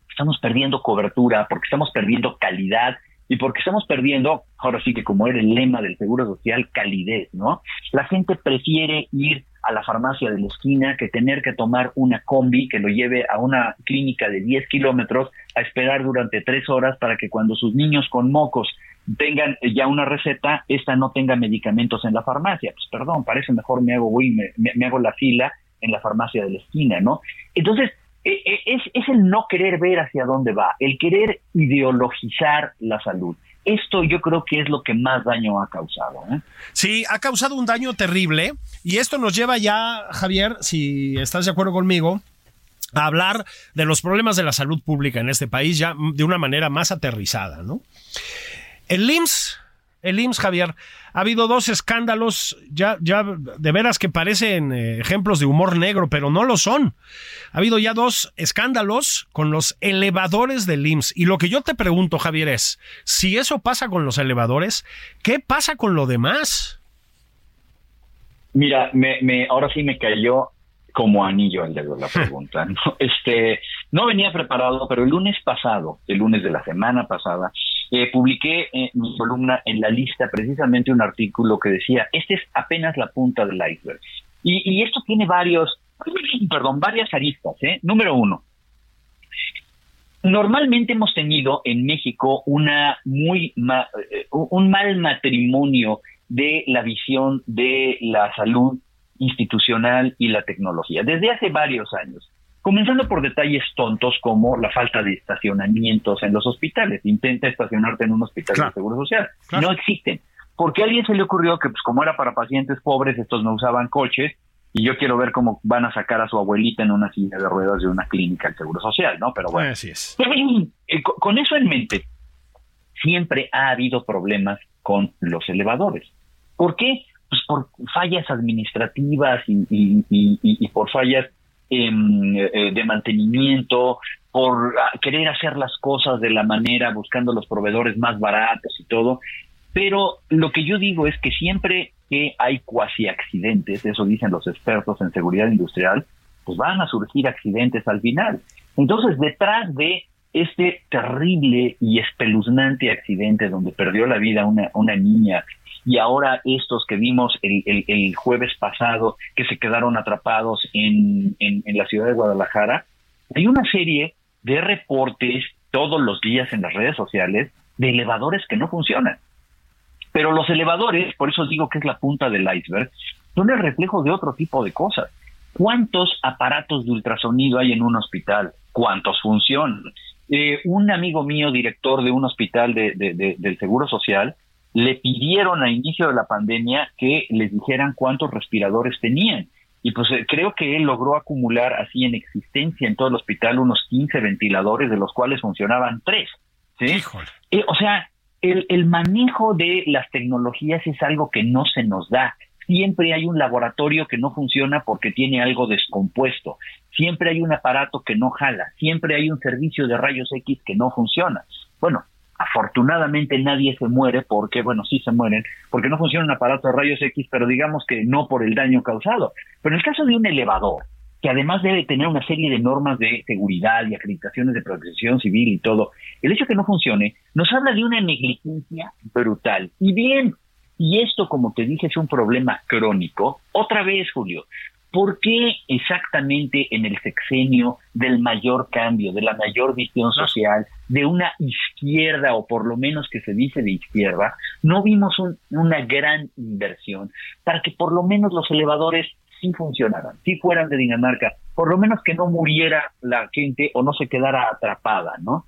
Estamos perdiendo cobertura, porque estamos perdiendo calidad y porque estamos perdiendo, ahora sí que como era el lema del Seguro Social, calidez, ¿no? La gente prefiere ir a la farmacia de la esquina que tener que tomar una combi que lo lleve a una clínica de 10 kilómetros a esperar durante tres horas para que cuando sus niños con mocos tengan ya una receta, esta no tenga medicamentos en la farmacia. Pues perdón, parece mejor me hago, me, me, hago la fila en la farmacia de la esquina, ¿no? Entonces, e, e, es, es el no querer ver hacia dónde va, el querer ideologizar la salud. Esto yo creo que es lo que más daño ha causado. ¿eh? Sí, ha causado un daño terrible y esto nos lleva ya, Javier, si estás de acuerdo conmigo, a hablar de los problemas de la salud pública en este país ya de una manera más aterrizada, ¿no? El IMSS, el IMSS, Javier, ha habido dos escándalos, ya, ya de veras que parecen eh, ejemplos de humor negro, pero no lo son. Ha habido ya dos escándalos con los elevadores del IMSS. Y lo que yo te pregunto, Javier, es, si eso pasa con los elevadores, ¿qué pasa con lo demás? Mira, me, me, ahora sí me cayó como anillo el dedo la pregunta. Este, no venía preparado, pero el lunes pasado, el lunes de la semana pasada, eh, publiqué en mi columna en la lista precisamente un artículo que decía, este es apenas la punta del iceberg. Y, esto tiene varios, perdón, varias aristas. ¿eh? Número uno, normalmente hemos tenido en México una muy eh, un mal matrimonio de la visión de la salud institucional y la tecnología desde hace varios años. Comenzando por detalles tontos como la falta de estacionamientos en los hospitales. Intenta estacionarte en un hospital de seguro social. No existen. Porque a alguien se le ocurrió que, pues, como era para pacientes pobres, estos no usaban coches, y yo quiero ver cómo van a sacar a su abuelita en una silla de ruedas de una clínica del Seguro Social, ¿no? Pero bueno. Así es. Eh, con eso en mente, siempre ha habido problemas con los elevadores. ¿Por qué? Pues por fallas administrativas y por fallas eh, de mantenimiento, por ah, querer hacer las cosas de la manera, buscando los proveedores más baratos y todo. Pero lo que yo digo es que siempre que hay cuasi accidentes, eso dicen los expertos en seguridad industrial, pues van a surgir accidentes al final. Entonces, detrás de este terrible y espeluznante accidente donde perdió la vida una, una niña y ahora estos que vimos el, el, jueves pasado que se quedaron atrapados en, en, la ciudad de Guadalajara, hay una serie de reportes todos los días en las redes sociales de elevadores que no funcionan. Pero los elevadores, por eso digo que es la punta del iceberg, son el reflejo de otro tipo de cosas. ¿Cuántos aparatos de ultrasonido hay en un hospital? ¿Cuántos funcionan? Eh, un amigo mío, director de un hospital de, del Seguro Social, le pidieron a inicio de la pandemia que les dijeran cuántos respiradores tenían. Y pues eh, creo que él logró acumular así en existencia en todo el hospital unos 15 ventiladores, de los cuales funcionaban tres. ¿sí? Eh, o sea, el, el manejo de las tecnologías es algo que no se nos da. Siempre hay un laboratorio que no funciona porque tiene algo descompuesto. Siempre hay un aparato que no jala. Siempre hay un servicio de rayos X que no funciona. Bueno, Afortunadamente nadie se muere porque, bueno, sí se mueren, porque no funciona un aparato de rayos X, pero digamos que no por el daño causado. Pero en el caso de un elevador, que además debe tener una serie de normas de seguridad y acreditaciones de protección civil y todo, el hecho que no funcione nos habla de una negligencia brutal. Y bien, y esto, como te dije, es un problema crónico. Otra vez, Julio, ¿Por qué exactamente en el sexenio del mayor cambio, de la mayor visión social, de una izquierda, o por lo menos que se dice de izquierda, no vimos una gran inversión para que por lo menos los elevadores sí funcionaran, sí fueran de Dinamarca, por lo menos que no muriera la gente o no se quedara atrapada, ¿no?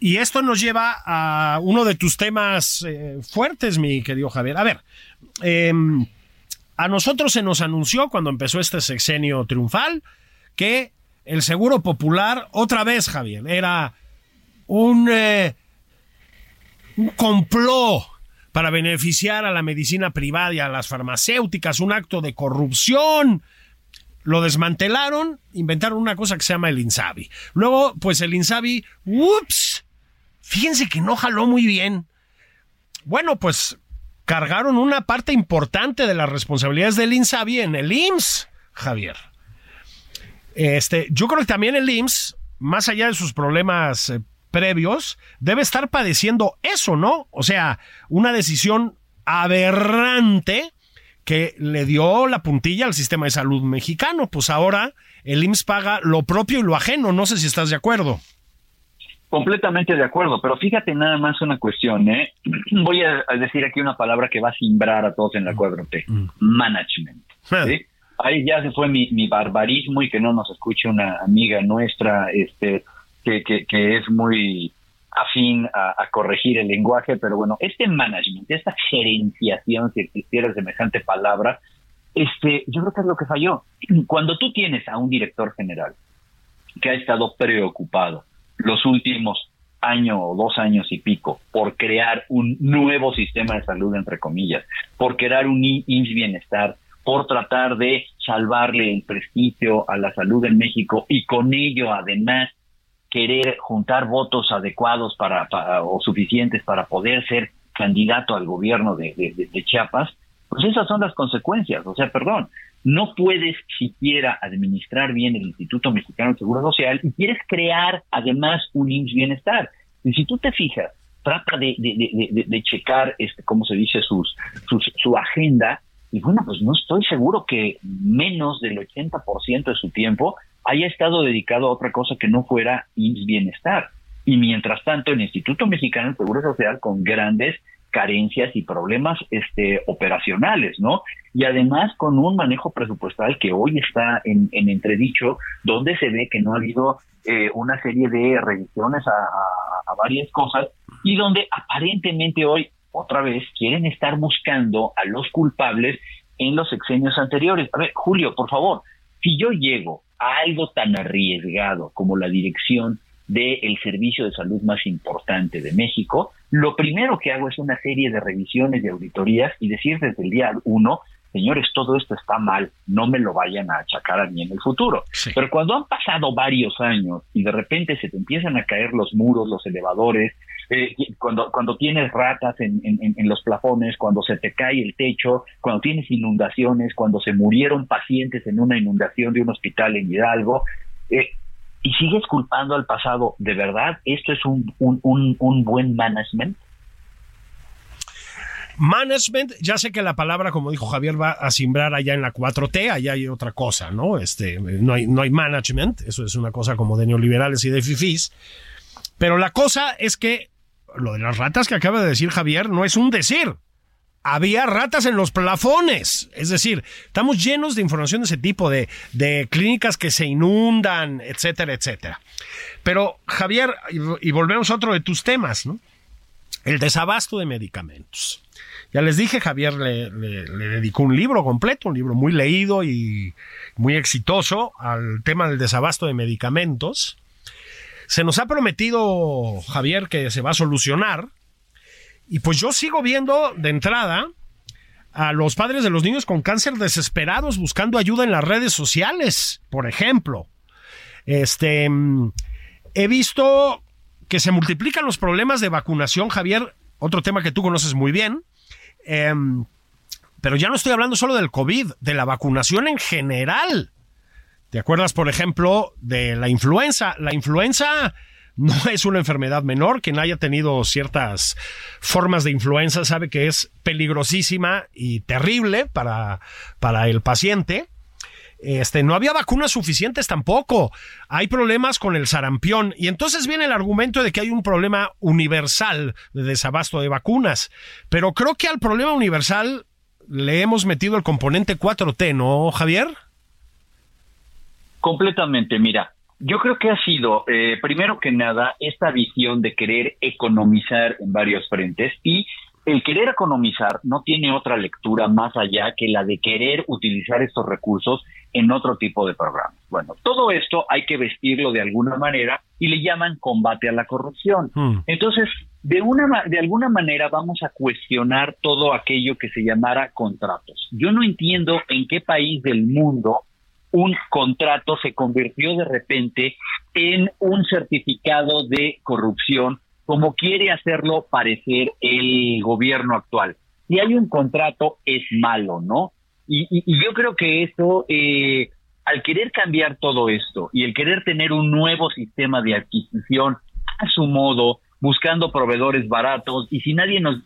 Y esto nos lleva a uno de tus temas eh, fuertes, mi querido Javier. A ver, eh, a nosotros se nos anunció cuando empezó este sexenio triunfal que el Seguro Popular, otra vez, Javier, era un, eh, un complot para beneficiar a la medicina privada y a las farmacéuticas, un acto de corrupción. Lo desmantelaron, inventaron una cosa que se llama el INSABI. Luego, pues el INSABI, ups, fíjense que no jaló muy bien. Bueno, pues cargaron una parte importante de las responsabilidades del INSABI en el IMSS, Javier. Este, yo creo que también el IMSS, más allá de sus problemas eh, previos, debe estar padeciendo eso, ¿no? O sea, una decisión aberrante que le dio la puntilla al sistema de salud mexicano. Pues ahora el IMSS paga lo propio y lo ajeno. No sé si estás de acuerdo. Completamente de acuerdo, pero fíjate nada más una cuestión, ¿eh? Voy a decir aquí una palabra que va a simbrar a todos en la 4T. Mm. Management. Ah. ¿sí? Ahí ya se fue mi, mi, barbarismo y que no nos escuche una amiga nuestra este que, que, que es muy afín a, corregir el lenguaje, pero bueno, este management, esta gerenciación, si existiera semejante palabra, este, yo creo que es lo que falló. Cuando tú tienes a un director general que ha estado preocupado los últimos año o dos años y pico por crear un nuevo sistema de salud, entre comillas, por crear un IMSS bienestar, por tratar de salvarle el prestigio a la salud en México y con ello además querer juntar votos adecuados para, o suficientes para poder ser candidato al gobierno de, Chiapas, pues esas son las consecuencias. O sea, perdón, no puedes siquiera administrar bien el Instituto Mexicano de Seguro Social y quieres crear además un IMSS Bienestar. Y si tú te fijas, trata de, de, checar, este, ¿cómo se dice?, sus, su agenda. Y bueno, pues no estoy seguro que menos del 80% de su tiempo haya estado dedicado a otra cosa que no fuera IMSS Bienestar. Y mientras tanto, el Instituto Mexicano de Seguro Social con grandes carencias y problemas este, operacionales, ¿no? Y además con un manejo presupuestal que hoy está en, entredicho, donde se ve que no ha habido eh, una serie de revisiones a, a, varias cosas y donde aparentemente hoy, otra vez, quieren estar buscando a los culpables en los sexenios anteriores. A ver, Julio, por favor, si yo llego algo tan arriesgado como la dirección del servicio de salud más importante de México, lo primero que hago es una serie de revisiones y auditorías y decir desde el día uno, señores, todo esto está mal, no me lo vayan a achacar a mí en el futuro. Pero cuando han pasado varios años y de repente se te empiezan a caer los muros, los elevadores, eh, cuando, cuando tienes ratas en, en, los plafones, cuando se te cae el techo, cuando tienes inundaciones, cuando se murieron pacientes en una inundación de un hospital en Hidalgo, eh, y sigues culpando al pasado, ¿de verdad esto es un, un, un, un buen management? Management, ya sé que la palabra, como dijo Javier, va a simbrar allá en la 4T, allá hay otra cosa, ¿no? Este, no hay, no hay management, eso es una cosa como de neoliberales y de fifís. Pero la cosa es que lo de las ratas que acaba de decir Javier no es un decir. Había ratas en los plafones. Es decir, estamos llenos de información de ese tipo, de, de clínicas que se inundan, etcétera, etcétera. Pero, Javier, y, volvemos a otro de tus temas, ¿no? El desabasto de medicamentos. Ya les dije, Javier le, le, dedicó un libro completo, un libro muy leído y muy exitoso al tema del desabasto de medicamentos. Se nos ha prometido, Javier, que se va a solucionar. Y pues yo sigo viendo de entrada a los padres de los niños con cáncer desesperados buscando ayuda en las redes sociales, por ejemplo. Este, he visto que se multiplican los problemas de vacunación, Javier, otro tema que tú conoces muy bien. Em, pero ya no estoy hablando solo del COVID, de la vacunación en general. ¿Te acuerdas, por ejemplo, de la influenza? La influenza no es una enfermedad menor. Quien haya tenido ciertas formas de influenza sabe que es peligrosísima y terrible para, para el paciente. Este, no había vacunas suficientes tampoco. Hay problemas con el sarampión. Y entonces viene el argumento de que hay un problema universal de desabasto de vacunas. Pero creo que al problema universal le hemos metido el componente 4T, ¿no, Javier? Completamente, mira, yo creo que ha sido, eh, primero que nada, esta visión de querer economizar en varios frentes y el querer economizar no tiene otra lectura más allá que la de querer utilizar estos recursos en otro tipo de programas. Bueno, todo esto hay que vestirlo de alguna manera y le llaman combate a la corrupción. Hmm. Entonces, de una de alguna manera vamos a cuestionar todo aquello que se llamara contratos. Yo no entiendo en qué país del mundo un contrato se convirtió de repente en un certificado de corrupción como quiere hacerlo parecer el gobierno actual. Si hay un contrato es malo, ¿no? Y, yo creo que eso, eh, al querer cambiar todo esto y el querer tener un nuevo sistema de adquisición a su modo, buscando proveedores baratos, y si nadie nos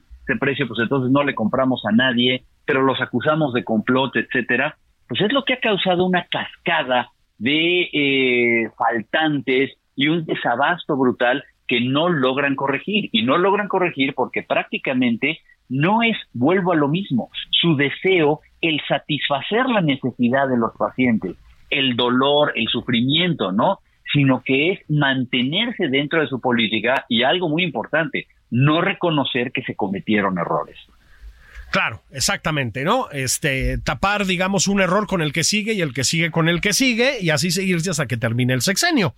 precio, pues entonces no le compramos a nadie, pero los acusamos de complot, etcétera, pues es lo que ha causado una cascada de eh, faltantes y un desabasto brutal que no logran corregir. Y no logran corregir porque prácticamente no es, vuelvo a lo mismo, su deseo, el satisfacer la necesidad de los pacientes, el dolor, el sufrimiento, ¿no? Sino que es mantenerse dentro de su política y algo muy importante, no reconocer que se cometieron errores. Claro, exactamente, ¿no? Este, tapar, digamos, un error con el que sigue y el que sigue con el que sigue y así seguirse hasta que termine el sexenio.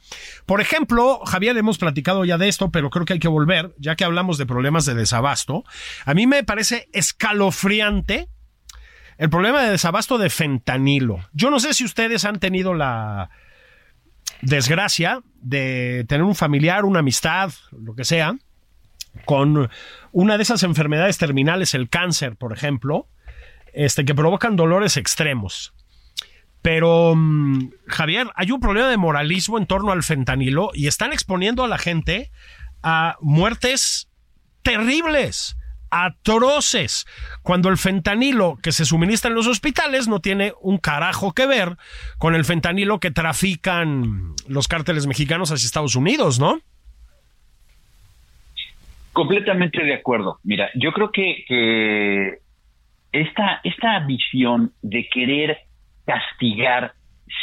Por ejemplo, Javier, hemos platicado ya de esto, pero creo que hay que volver, ya que hablamos de problemas de desabasto. A mí me parece escalofriante el problema de desabasto de fentanilo. Yo no sé si ustedes han tenido la desgracia de tener un familiar, una amistad, lo que sea, con una de esas enfermedades terminales, el cáncer, por ejemplo, este, que provocan dolores extremos. Pero, mm, Javier, hay un problema de moralismo en torno al fentanilo y están exponiendo a la gente a muertes terribles, atroces, cuando el fentanilo que se suministra en los hospitales no tiene un carajo que ver con el fentanilo que trafican los cárteles mexicanos hacia Estados Unidos, ¿no? Completamente de acuerdo. Mira, yo creo que, esta, esta visión de querer castigar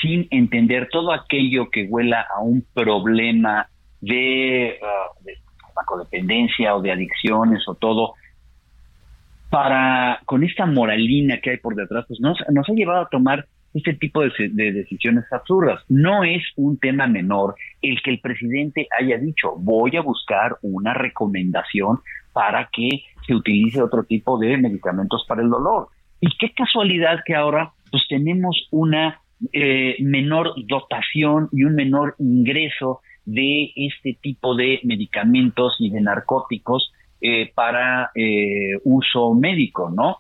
sin entender todo aquello que huela a un problema de, uh, de codependencia o de adicciones o todo, para con esta moralina que hay por detrás, pues nos, nos ha llevado a tomar este tipo de, decisiones absurdas. No es un tema menor el que el presidente haya dicho, voy a buscar una recomendación para que se utilice otro tipo de medicamentos para el dolor. Y qué casualidad que ahora pues tenemos una eh, menor dotación y un menor ingreso de este tipo de medicamentos y de narcóticos eh, para eh, uso médico, ¿no?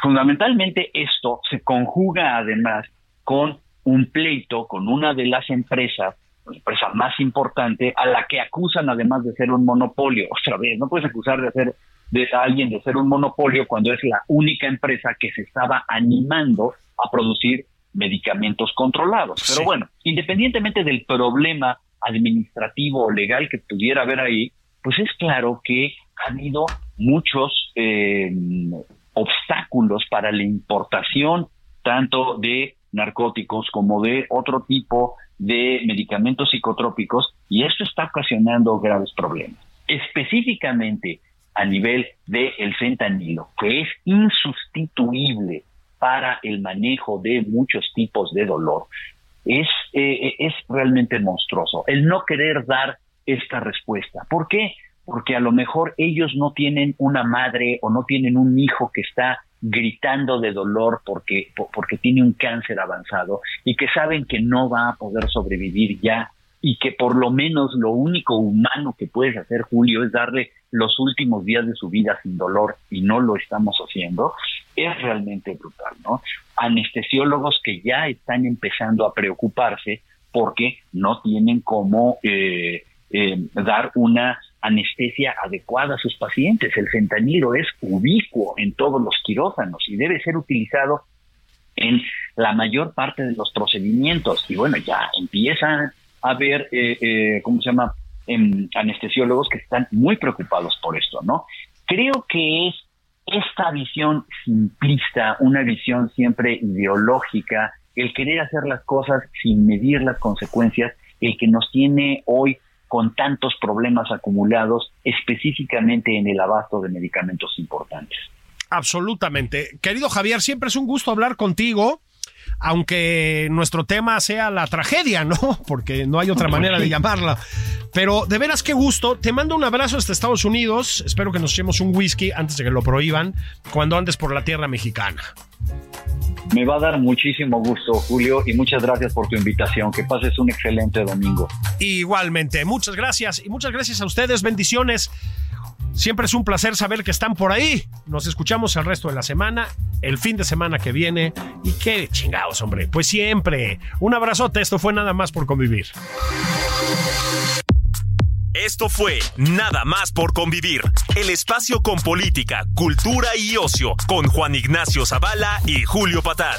Fundamentalmente esto se conjuga además con un pleito con una de las empresas, la empresa más importante, a la que acusan además de ser un monopolio. Otra vez, no puedes acusar de ser de alguien de ser un monopolio cuando es la única empresa que se estaba animando a producir medicamentos controlados. Pero bueno, independientemente del problema administrativo o legal que pudiera haber ahí, pues es claro que ha habido muchos eh, obstáculos para la importación tanto de narcóticos como de otro tipo de medicamentos psicotrópicos y esto está ocasionando graves problemas. Específicamente a nivel del el fentanilo, que es insustituible para el manejo de muchos tipos de dolor, es, eh, es realmente monstruoso. El no querer dar esta respuesta. ¿Por qué? Porque a lo mejor ellos no tienen una madre o no tienen un hijo que está gritando de dolor porque, porque tiene un cáncer avanzado y que saben que no va a poder sobrevivir ya y que por lo menos lo único humano que puedes hacer, Julio, es darle los últimos días de su vida sin dolor y no lo estamos haciendo, es realmente brutal, ¿no? Anestesiólogos que ya están empezando a preocuparse porque no tienen cómo eh, eh, dar una anestesia adecuada a sus pacientes. El fentanilo es ubicuo en todos los quirófanos y debe ser utilizado en la mayor parte de los procedimientos. Y bueno, ya empiezan a haber, eh, eh, ¿cómo se llama? Em, anestesiólogos que están muy preocupados por esto, ¿no? Creo que es esta visión simplista, una visión siempre ideológica, el querer hacer las cosas sin medir las consecuencias, el que nos tiene hoy con tantos problemas acumulados específicamente en el abasto de medicamentos importantes. Absolutamente. Querido Javier, siempre es un gusto hablar contigo aunque nuestro tema sea la tragedia, ¿no? Porque no hay otra manera de llamarla. Pero de veras qué gusto. Te mando un abrazo hasta Estados Unidos. Espero que nos echemos un whisky antes de que lo prohíban cuando andes por la tierra mexicana. Me va a dar muchísimo gusto, Julio, y muchas gracias por tu invitación. Que pases un excelente domingo. Igualmente, muchas gracias y muchas gracias a ustedes. Bendiciones. Siempre es un placer saber que están por ahí. Nos escuchamos el resto de la semana, el fin de semana que viene. Y qué chingados, hombre. Pues siempre. Un abrazote. Esto fue nada más por convivir. Esto fue Nada más por convivir. El espacio con política, cultura y ocio con Juan Ignacio Zavala y Julio Patal.